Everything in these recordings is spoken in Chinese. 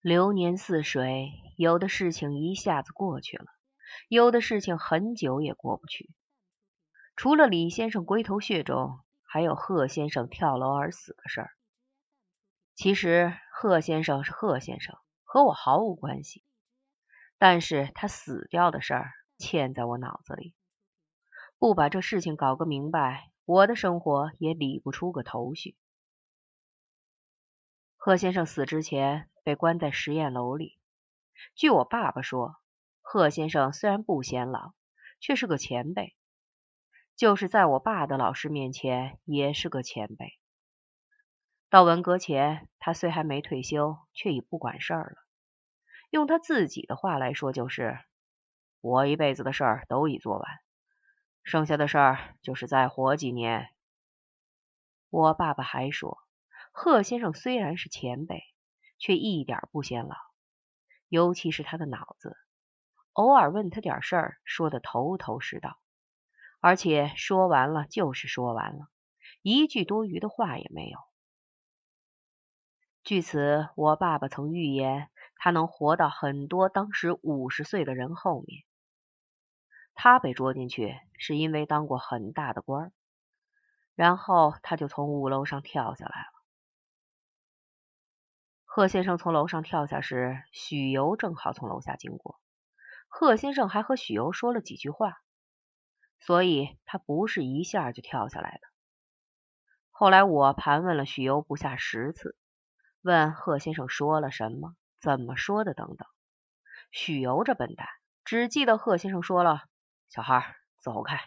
流年似水，有的事情一下子过去了，有的事情很久也过不去。除了李先生龟头血肿，还有贺先生跳楼而死的事儿。其实贺先生是贺先生，和我毫无关系。但是他死掉的事儿嵌在我脑子里，不把这事情搞个明白，我的生活也理不出个头绪。贺先生死之前被关在实验楼里。据我爸爸说，贺先生虽然不显老，却是个前辈。就是在我爸的老师面前，也是个前辈。到文革前，他虽还没退休，却已不管事儿了。用他自己的话来说，就是我一辈子的事儿都已做完，剩下的事儿就是再活几年。我爸爸还说。贺先生虽然是前辈，却一点不显老，尤其是他的脑子，偶尔问他点事儿，说的头头是道，而且说完了就是说完了，一句多余的话也没有。据此，我爸爸曾预言他能活到很多当时五十岁的人后面。他被捉进去是因为当过很大的官，然后他就从五楼上跳下来了。贺先生从楼上跳下时，许由正好从楼下经过。贺先生还和许由说了几句话，所以他不是一下就跳下来的。后来我盘问了许由不下十次，问贺先生说了什么、怎么说的等等。许由这笨蛋只记得贺先生说了“小孩走开”，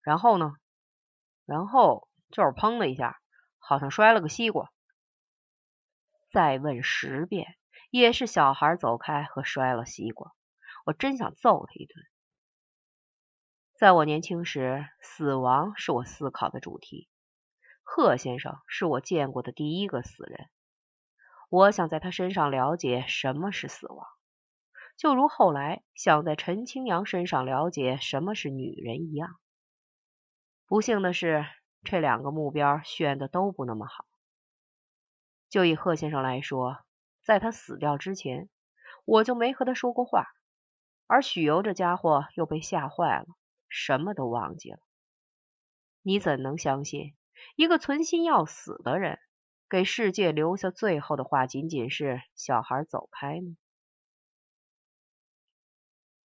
然后呢，然后就是砰的一下，好像摔了个西瓜。再问十遍，也是小孩走开和摔了西瓜。我真想揍他一顿。在我年轻时，死亡是我思考的主题。贺先生是我见过的第一个死人，我想在他身上了解什么是死亡，就如后来想在陈清扬身上了解什么是女人一样。不幸的是，这两个目标选的都不那么好。就以贺先生来说，在他死掉之前，我就没和他说过话，而许由这家伙又被吓坏了，什么都忘记了。你怎能相信一个存心要死的人，给世界留下最后的话仅仅是“小孩走开”呢？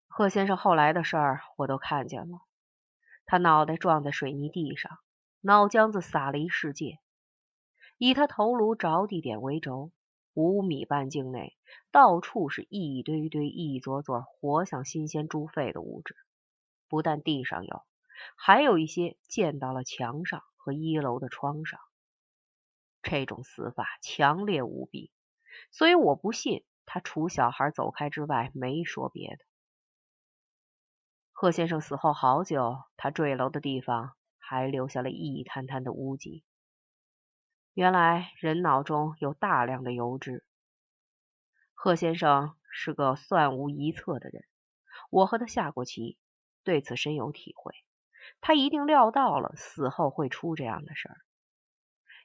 贺先生后来的事儿我都看见了，他脑袋撞在水泥地上，脑浆子洒了一世界。以他头颅着地点为轴，五米半径内到处是一堆堆、一撮撮活像新鲜猪肺的物质。不但地上有，还有一些溅到了墙上和一楼的窗上。这种死法强烈无比，所以我不信他除小孩走开之外没说别的。贺先生死后好久，他坠楼的地方还留下了一滩滩的污迹。原来人脑中有大量的油脂。贺先生是个算无一策的人，我和他下过棋，对此深有体会。他一定料到了死后会出这样的事儿。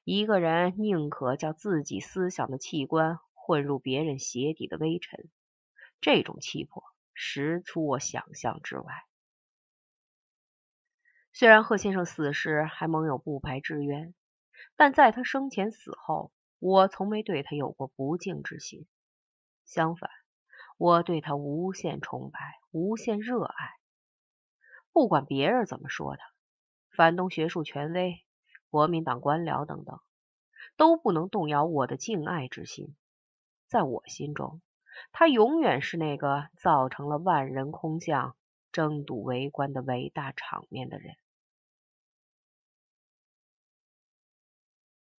一个人宁可叫自己思想的器官混入别人鞋底的微尘，这种气魄实出我想象之外。虽然贺先生死时还蒙有不白之冤。但在他生前死后，我从没对他有过不敬之心。相反，我对他无限崇拜、无限热爱。不管别人怎么说他，反动学术权威、国民党官僚等等，都不能动摇我的敬爱之心。在我心中，他永远是那个造成了万人空巷、争睹围观的伟大场面的人。